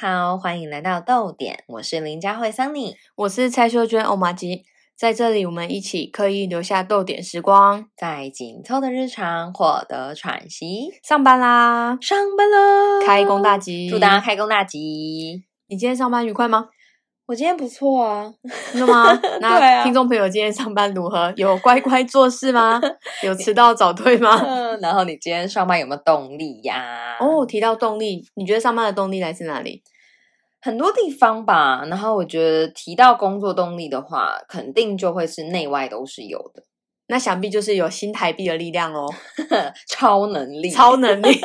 好，欢迎来到豆点，我是林佳慧 Sunny，我是蔡秀娟欧玛吉，在这里我们一起刻意留下豆点时光，在紧凑的日常获得喘息。上班啦，上班喽，开工大吉，祝大家开工大吉！你今天上班愉快吗？我今天不错啊，真的吗？那啊听众朋友今天上班如何？有乖乖做事吗？有迟到早退吗？嗯，然后你今天上班有没有动力呀？哦，提到动力，你觉得上班的动力来自哪里？很多地方吧。然后我觉得提到工作动力的话，肯定就会是内外都是有的，那想必就是有新台币的力量哦，超能力，超能力。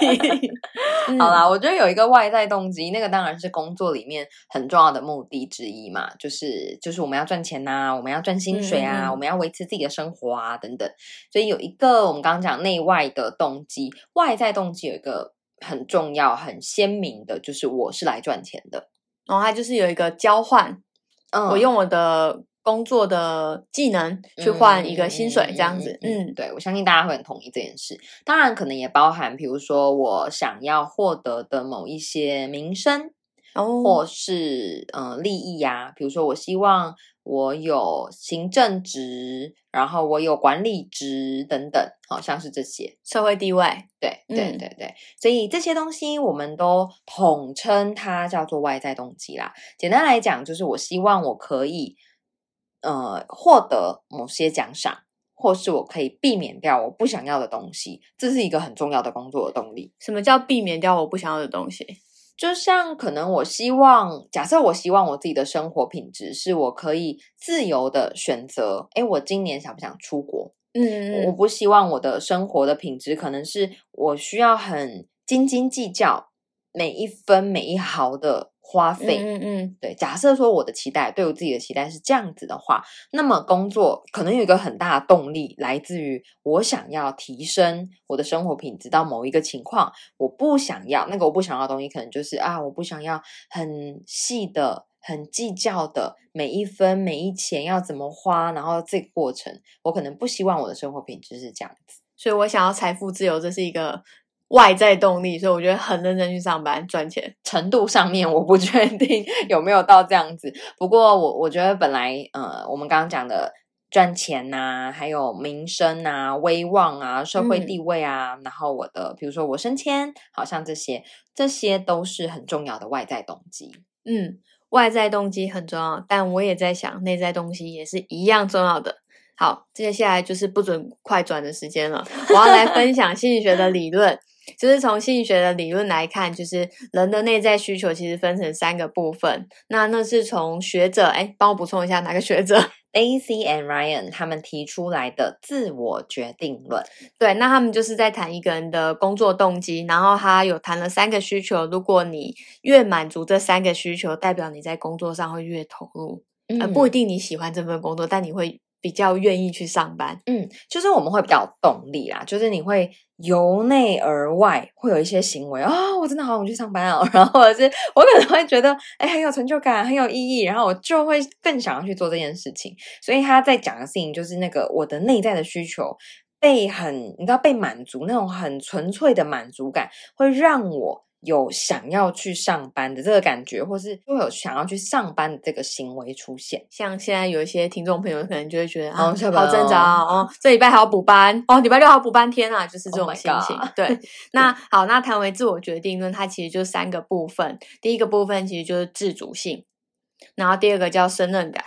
嗯好啦，我觉得有一个外在动机，那个当然是工作里面很重要的目的之一嘛，就是就是我们要赚钱呐、我们要赚薪水啊，我们要维持自己的生活啊等等。所以有一个我们刚刚讲内外的动机，外在动机有一个很重要、很鲜明的，就是我是来赚钱的。然后它就是有一个交换，嗯我用我的工作的技能去换一个薪水，这样子。嗯，嗯，对，我相信大家会很同意这件事。当然，可能也包含，比如说我想要获得的某一些名声，哦，或是呃利益呀、比如说我希望我有行政职，然后我有管理职等等，好像是这些。社会地位。对对嗯对对，所以这些东西我们都统称它叫做外在动机啦。简单来讲，就是我希望我可以呃获得某些奖赏，或是我可以避免掉我不想要的东西，这是一个很重要的工作的动力。什么叫避免掉我不想要的东西？就像可能我希望，假设我希望我自己的生活品质是我可以自由的选择，诶，我今年想不想出国？嗯我不希望我的生活的品质可能是我需要很斤斤计较每一分每一毫的花费。嗯嗯对，假设说我的期待对我自己的期待是这样子的话，那么工作可能有一个很大的动力来自于我想要提升我的生活品质到某一个情况，我不想要那个我不想要的东西，可能就是啊，我不想要很细的、很计较的每一分每一钱要怎么花，然后这个过程，我可能不希望我的生活品质是这样子。所以我想要财富自由，这是一个外在动力，所以我觉得很认真去上班赚钱。程度上面我不确定有没有到这样子，不过我我觉得本来呃，我们刚刚讲的赚钱呐、还有名声啊、威望啊、社会嗯地位啊，然后我的比如说我升迁，好像这些这些都是很重要的外在动机。嗯，外在动机很重要，但我也在想，内在动机也是一样重要的。好，接下来就是不准快转的时间了，我要来分享心理学的理论。就是从心理学的理论来看，就是人的内在需求其实分成三个部分。那那是从学者，哎，帮我补充一下哪个学者？Daisy and Ryan 他们提出来的自我决定论，对，那他们就是在谈一个人的工作动机，然后他有谈了三个需求，如果你越满足这三个需求，代表你在工作上会越投入。呃，不一定你喜欢这份工作，但你会比较愿意去上班。嗯，就是我们会比较有动力啦，就是你会由内而外会有一些行为啊、我真的好想去上班哦，然后或者是我可能会觉得哎很有成就感，很有意义，然后我就会更想要去做这件事情。所以他在讲的事情就是那个我的内在的需求被很你知道被满足，那种很纯粹的满足感会让我。有想要去上班的这个感觉，或是会有想要去上班的这个行为出现。像现在有一些听众朋友可能就会觉得啊，哦好挣扎哦这礼拜还要补班哦，礼拜六还要补半天啊，就是这 Oh 种心情。对，那好，那谈为自我决定论，它其实就三个部分。第一个部分其实就是自主性，然后第二个叫胜任感，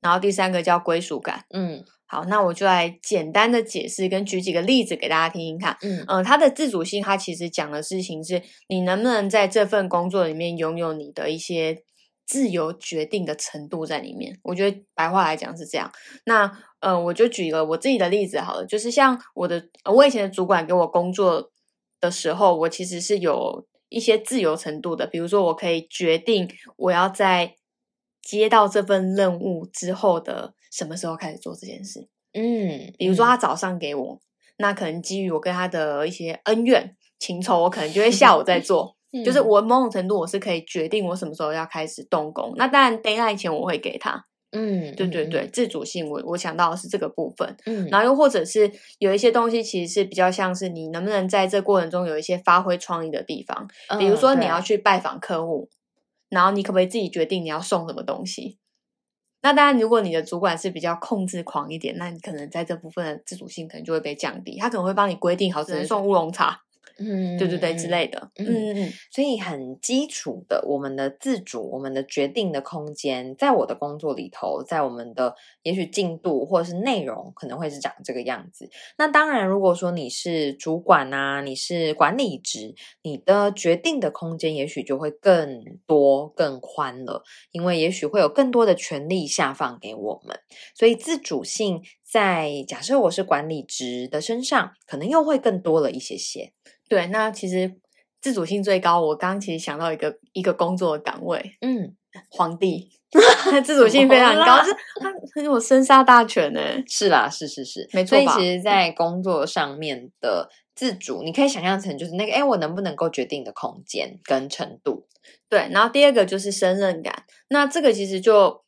然后第三个叫归属感。嗯好，那我就来简单的解释跟举几个例子给大家听听看。嗯嗯、它的自主性，他其实讲的事情是你能不能在这份工作里面拥有你的一些自由决定的程度在里面。我觉得白话来讲是这样。那呃，我就举一个我自己的例子好了，就是像我的呃我以前的主管给我工作的时候，我其实是有一些自由程度的，比如说我可以决定我要在接到这份任务之后的什么时候开始做这件事。嗯，比如说嗯他早上给我，那可能基于我跟他的一些恩怨情仇，我可能就会下午再做。就是嗯我某种程度我是可以决定我什么时候要开始动工。那当然 d a y l i g h t 前我会给他，嗯，对对对，自主性我我想到的是这个部分。嗯，然后又或者是有一些东西其实是比较像是你能不能在这过程中有一些发挥创意的地方，嗯，比如说你要去拜访客户。然后你可不可以自己决定你要送什么东西？那当然，如果你的主管是比较控制狂一点，那你可能在这部分的自主性可能就会被降低，他可能会帮你规定好只能送乌龙茶。嗯，对对对，之类的，嗯。嗯嗯，所以很基础的，我们的自主，我们的决定的空间，在我的工作里头，在我们的也许进度或者是内容，可能会是长这个样子。那当然，如果说你是主管啊，你是管理职，你的决定的空间也许就会更多、更宽了，因为也许会有更多的权利下放给我们，所以自主性在假设我是管理职的身上，可能又会更多了一些些。对，那其实自主性最高。我刚刚其实想到一个一个工作的岗位，嗯，皇帝，自主性非常高，是他很有生杀大权呢。是啦，是是是，没错。所以其实，在工作上面的自主，你可以想象成就是那个，哎，我能不能够决定的空间跟程度？对。然后第二个就是胜任感，那这个其实就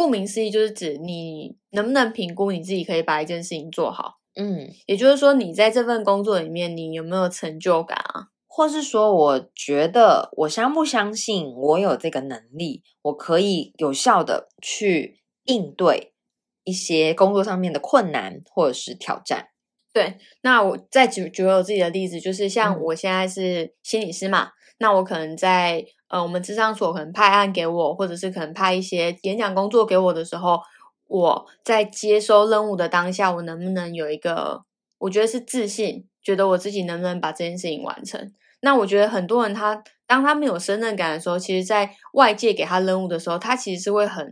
顾名思义，就是指你能不能评估你自己可以把一件事情做好。嗯，也就是说，你在这份工作里面，你有没有成就感啊？或是说，我觉得我相不相信我有这个能力，我可以有效的去应对一些工作上面的困难或者是挑战。对，那我再举举我自己的例子，就是像我现在是心理师嘛，那我可能在呃，我们智商所可能派案给我，或者是可能派一些演讲工作给我的时候。我在接收任务的当下，我能不能有一个，我觉得是自信，觉得我自己能不能把这件事情完成？那我觉得很多人他当他没有胜任感的时候，其实在外界给他任务的时候，他其实是会很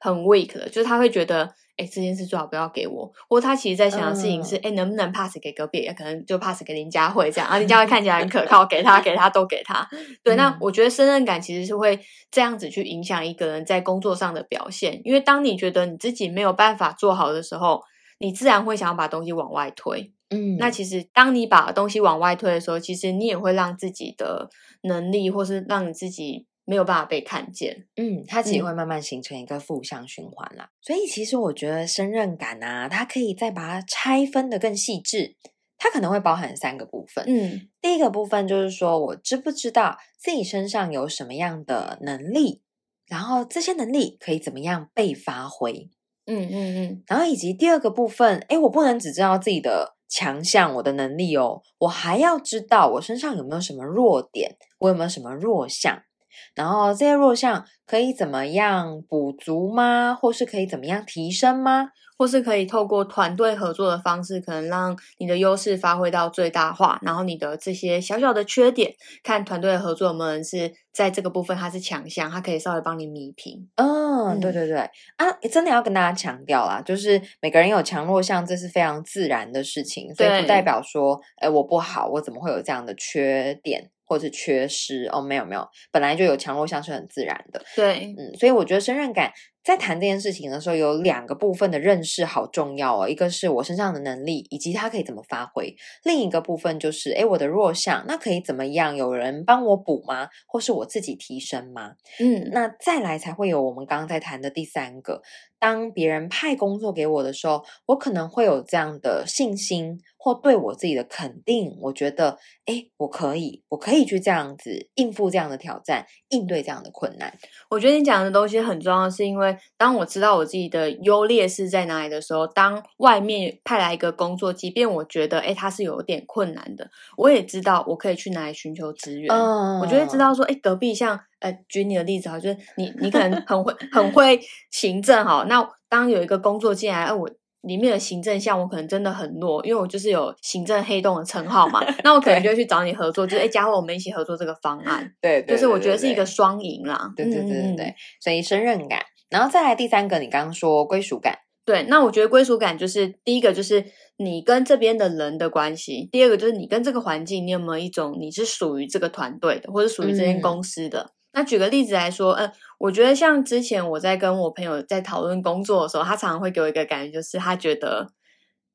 很 weak 的，就是他会觉得。哎，这件事最好不要给我。或他其实在想的事情是，哎，能不能 pass 给隔壁？可能就 pass 给林佳慧这样，啊，林佳慧看起来很可靠，给他，给他，都给他。对，那我觉得胜任感其实是会这样子去影响一个人在工作上的表现。因为当你觉得你自己没有办法做好的时候，你自然会想要把东西往外推。嗯，那其实当你把东西往外推的时候，其实你也会让自己的能力，或是让你自己。没有办法被看见，嗯，它其实会慢慢形成一个负向循环啦。所以其实我觉得胜任感啊，它可以再把它拆分的更细致，它可能会包含三个部分。嗯，第一个部分就是说我知不知道自己身上有什么样的能力，然后这些能力可以怎么样被发挥。嗯嗯嗯，然后以及第二个部分，哎，我不能只知道自己的强项、我的能力哦，我还要知道我身上有没有什么弱点，我有没有什么弱项。然后这些弱项可以怎么样补足吗？或是可以怎么样提升吗？或是可以透过团队合作的方式，可能让你的优势发挥到最大化。然后你的这些小小的缺点，看团队的合作有没有人是在这个部分他是强项，他可以稍微帮你弥平。嗯，对对对啊，真的要跟大家强调啦，就是每个人有强弱项，这是非常自然的事情，所以不代表说，哎，我不好，我怎么会有这样的缺点？或者缺失哦，没有没有，本来就有强弱项是很自然的。对，嗯，所以我觉得胜任感在谈这件事情的时候，有两个部分的认识好重要哦。一个是我身上的能力，以及它可以怎么发挥；另一个部分就是，哎，我的弱项，那可以怎么样？有人帮我补吗？或是我自己提升吗？嗯，那再来才会有我们刚刚在谈的第三个。当别人派工作给我的时候，我可能会有这样的信心或对我自己的肯定。我觉得，哎，我可以，我可以去这样子应付这样的挑战，应对这样的困难。我觉得你讲的东西很重要，是因为当我知道我自己的优劣势在哪里的时候，当外面派来一个工作，即便我觉得，哎，它是有点困难的，我也知道我可以去哪里寻求资源。嗯，我就会知道说，哎，隔壁像。呃，举你的例子哈，就是你，你可能很会很会行政哈。那当有一个工作进来，哎，我里面的行政项我可能真的很弱，因为我就是有行政黑洞的称号嘛。那我可能就去找你合作，就是哎，加惠我们一起合作这个方案。对，就是我觉得是一个双赢啦。对对对对对，所以胜任感，然后再来第三个，你刚刚说归属感。对，那我觉得归属感就是第一个，就是你跟这边的人的关系；第二个就是你跟这个环境，你有没有一种你是属于这个团队的，或者属于这间公司的。那举个例子来说，嗯，我觉得像之前我在跟我朋友在讨论工作的时候，他常常会给我一个感觉，就是他觉得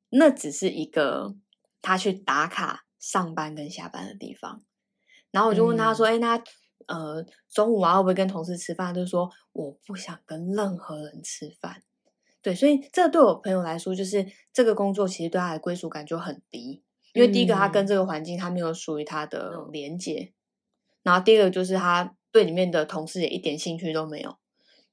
那只是一个他去打卡上班跟下班的地方。然后我就问他说：“哎，那呃中午啊会不会跟同事吃饭？”就是说我不想跟任何人吃饭。对，所以这对我朋友来说，就是这个工作其实对他的归属感就很低，因为第一个他跟这个环境他没有属于他的连接。然后第二个就是他对里面的同事也一点兴趣都没有。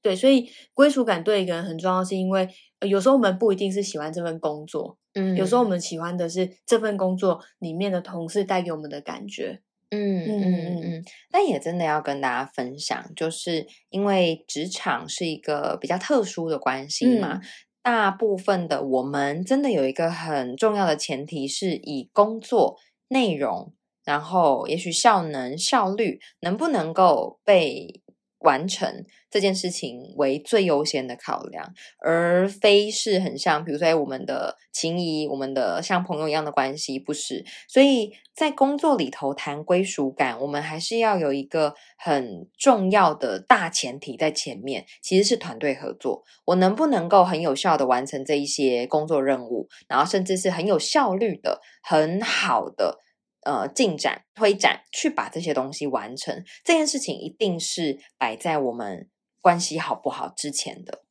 对，所以归属感对一个人很重要，是因为有时候我们不一定是喜欢这份工作，嗯有时候我们喜欢的是这份工作里面的同事带给我们的感觉。嗯嗯嗯嗯，但也真的要跟大家分享，就是因为职场是一个比较特殊的关系嘛，大部分的我们真的有一个很重要的前提，是以工作内容，然后也许效能、效率能不能够被完成这件事情为最优先的考量，而非是很像，比如说，我们的情谊，我们的像朋友一样的关系，不是。所以在工作里头谈归属感，我们还是要有一个很重要的大前提在前面，其实是团队合作。我能不能够很有效的完成这一些工作任务，然后甚至是很有效率的、很好的。呃，进展推展去把这些东西完成，这件事情一定是摆在我们关系好不好之前的。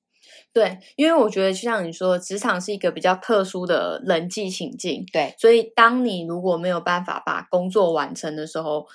对，因为我觉得就像你说，职场是一个比较特殊的人际情境，对，所以当你如果没有办法把工作完成的时候，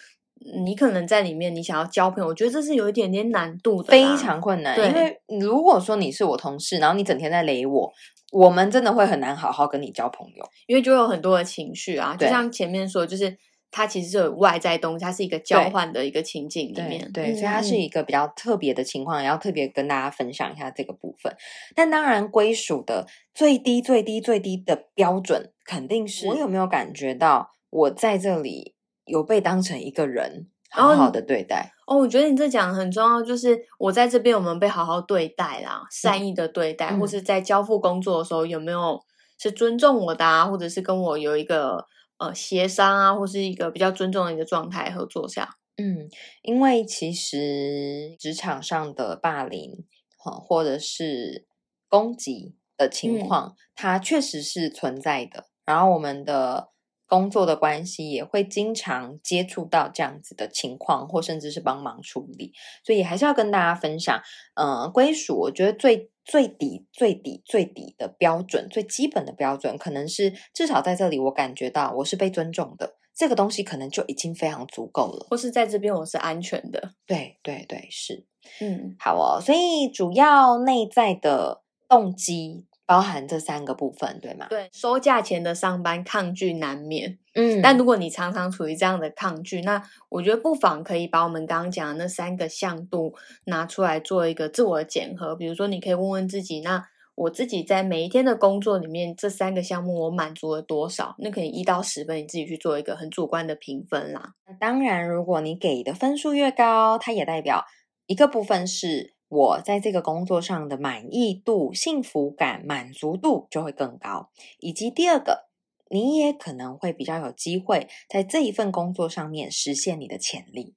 你可能在里面你想要交朋友，我觉得这是有一点点难度的，非常困难。因为如果说你是我同事，然后你整天在雷我。我们真的会很难好好跟你交朋友，因为就有很多的情绪啊，就像前面说，就是它其实是有外在东西，它是一个交换的一个情境里面，对，所以它是一个比较特别的情况，也要特别跟大家分享一下这个部分。但当然，归属的最低、最低、最低的标准，肯定是我有没有感觉到我在这里有被当成一个人。好好的对待哦，我觉得你这讲很重要，就是我在这边我们被好好对待啦，善意的对待，或是在交付工作的时候有没有是尊重我的啊，或者是跟我有一个呃协商啊，或是一个比较尊重的一个状态合作下。嗯，因为其实职场上的霸凌或者是攻击的情况，它确实是存在的。然后我们的。工作的关系也会经常接触到这样子的情况，或甚至是帮忙处理，所以还是要跟大家分享。嗯，归属，我觉得最最底、最底、最底的标准，最基本的标准，可能是至少在这里，我感觉到我是被尊重的，这个东西可能就已经非常足够了。或是在这边我是安全的，对对对，是，嗯，好哦。所以主要内在的动机。包含这三个部分，对吗？对，收价钱的上班抗拒难免，嗯，但如果你常常处于这样的抗拒，那我觉得不妨可以把我们刚刚讲的那三个向度拿出来做一个自我检核。比如说，你可以问问自己，那我自己在每一天的工作里面，这三个项目我满足了多少？那可以一到十分，你自己去做一个很主观的评分啦。当然，如果你给的分数越高，它也代表一个部分是。我在这个工作上的满意度、幸福感、满足度就会更高，以及第二个，你也可能会比较有机会在这一份工作上面实现你的潜力。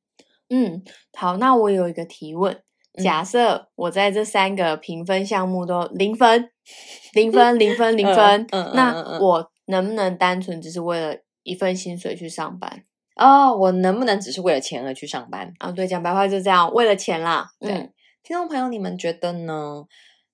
嗯，好，那我有一个提问：假设我在这三个评分项目都零分、零分、零分、零分，那我能不能单纯只是为了一份薪水去上班？哦，我能不能只是为了钱而去上班？啊，对，讲白话就这样，为了钱啦。对。听众朋友，你们觉得呢？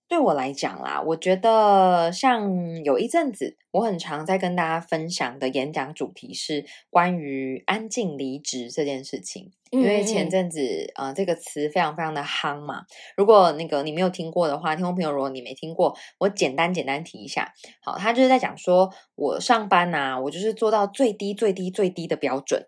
对我来讲啦，我觉得像有一阵子，我很常在跟大家分享的演讲主题是关于安静离职这件事情。因为前阵子呃，这个词非常非常的夯嘛。如果那个你没有听过的话，听众朋友，如果你没听过，我简单简单提一下。好，他就是在讲说，我上班呐，我就是做到最低最低最低的标准，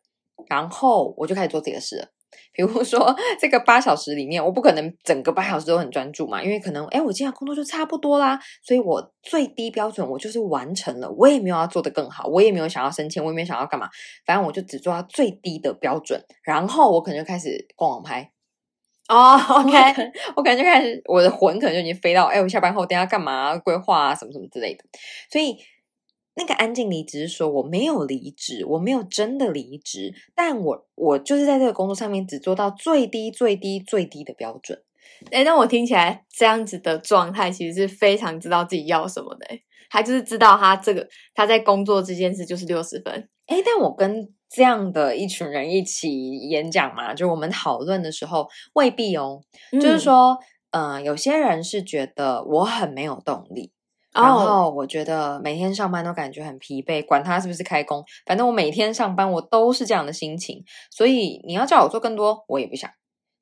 然后我就开始做自己的事了。比如说，这个八小时里面，我不可能整个八小时都很专注嘛，因为可能，哎，我今天工作就差不多啦，所以我最低标准我就是完成了，我也没有要做的更好，我也没有想要升迁，我也没有想要干嘛，反正我就只做到最低的标准，然后我可能就开始逛网拍。哦，OK，我可能就开始我的魂可能就已经飞到，哎，我下班后等下干嘛规划啊，什么什么之类的，所以。那个安静离职是说我没有离职，我没有真的离职，但我我就是在这个工作上面只做到最低最低最低的标准。哎，那我听起来这样子的状态其实是非常知道自己要什么的。他就是知道他这个他在工作这件事就是六十分。哎，但我跟这样的一群人一起演讲嘛，就我们讨论的时候未必哦。就是说，嗯，有些人是觉得我很没有动力。然后我觉得每天上班都感觉很疲惫，管他是不是开工，反正我每天上班我都是这样的心情。所以你要叫我做更多，我也不想。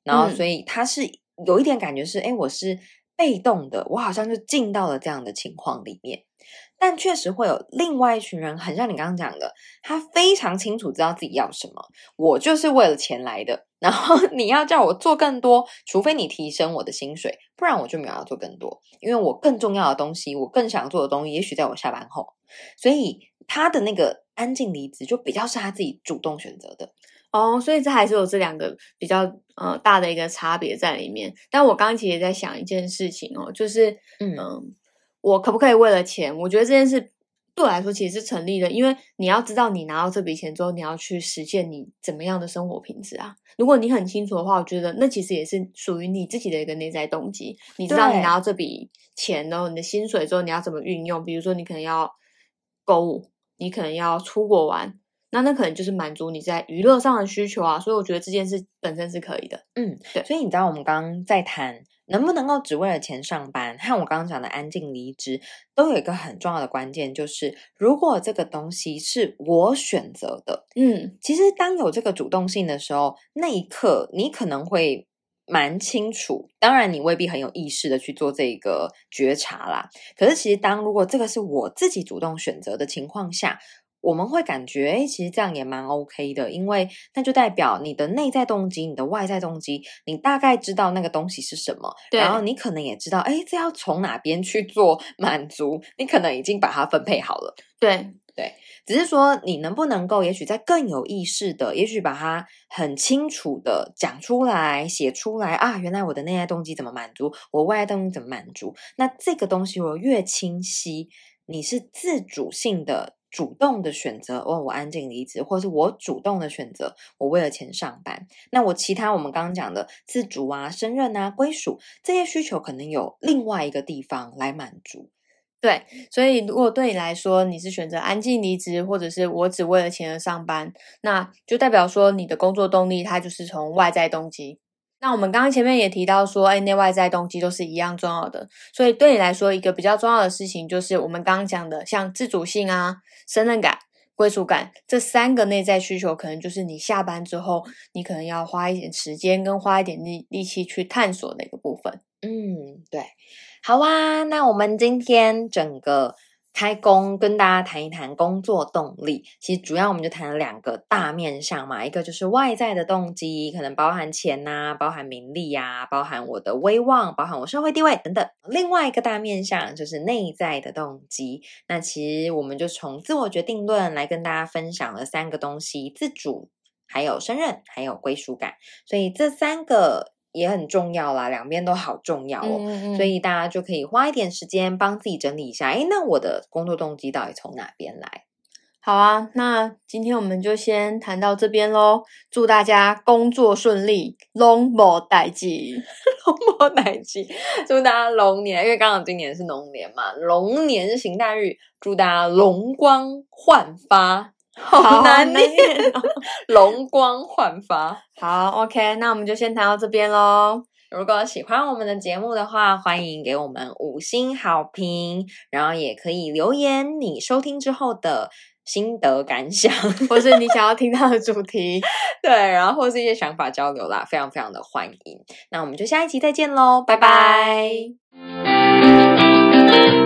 然后嗯所以他是有一点感觉是，哎，我是被动的，我好像就进到了这样的情况里面。但确实会有另外一群人，很像你刚刚讲的，他非常清楚知道自己要什么，我就是为了钱来的。然后你要叫我做更多，除非你提升我的薪水，不然我就没有要做更多，因为我更重要的东西，我更想做的东西，也许在我下班后。所以他的那个安静离职，就比较是他自己主动选择的。哦，所以这还是有这两个比较呃大的一个差别在里面。但我刚刚其实也在想一件事情哦，就是嗯嗯，我可不可以为了钱？我觉得这件事对我来说其实是成立的，因为你要知道你拿到这笔钱之后，你要去实现你怎么样的生活品质啊。如果你很清楚的话，我觉得那其实也是属于你自己的一个内在动机。你知道你拿到这笔钱然后你的薪水之后，你要怎么运用？比如说你可能要购物，你可能要出国玩。那那可能就是满足你在娱乐上的需求啊，所以我觉得这件事本身是可以的。嗯，对所以你知道我们刚刚在谈能不能够只为了钱上班，和我刚刚讲的安静离职，都有一个很重要的关键，就是如果这个东西是我选择的，嗯，其实当有这个主动性的时候，那一刻你可能会蛮清楚，当然你未必很有意识的去做这个觉察啦。可是其实当如果这个是我自己主动选择的情况下，我们会感觉，哎，其实这样也蛮 OK 的，因为那就代表你的内在动机、你的外在动机，你大概知道那个东西是什么，然后你可能也知道，哎，这要从哪边去做满足，你可能已经把它分配好了。对对，只是说你能不能够，也许在更有意识的，也许把它很清楚的讲出来、写出来啊，原来我的内在动机怎么满足，我外在动机怎么满足？那这个东西我越清晰，你是自主性的、主动的选择，哦，我安静离职，或者是我主动的选择，我为了钱上班。那我其他我们刚刚讲的自主啊、胜任啊、归属这些需求，可能有另外一个地方来满足。对，所以如果对你来说，你是选择安静离职，或者是我只为了钱而上班，那就代表说你的工作动力它就是从外在动机。那我们刚刚前面也提到说，哎，内外在动机都是一样重要的。所以对你来说，一个比较重要的事情就是我们刚刚讲的，像自主性啊、胜任感、归属感这三个内在需求，可能就是你下班之后，你可能要花一点时间跟花一点力力气去探索的一个部分。嗯，对，好啊，那我们今天整个开工跟大家谈一谈工作动力。其实主要我们就谈了两个大面向嘛，一个就是外在的动机，可能包含钱呐、包含名利呀、包含我的威望，包含我社会地位等等。另外一个大面向就是内在的动机。那其实我们就从自我决定论来跟大家分享了三个东西：自主。还有胜任，还有归属感，所以这三个也很重要啦，两边都好重要哦。嗯所以大家就可以花一点时间帮自己整理一下，诶，那我的工作动机到底从哪边来？好啊，那今天我们就先谈到这边喽。祝大家工作顺利，龙某代吉。龙波奶鸡，祝大家龙年，因为刚好今年是龙年嘛，龙年是行大运，祝大家龙光焕发。好难念，念哦。龙光焕发。好，OK，那我们就先谈到这边喽。如果喜欢我们的节目的话，欢迎给我们五星好评，然后也可以留言你收听之后的心得感想，或是你想要听到的主题。对，然后或是一些想法交流啦，非常非常的欢迎。那我们就下一期再见喽，拜拜拜拜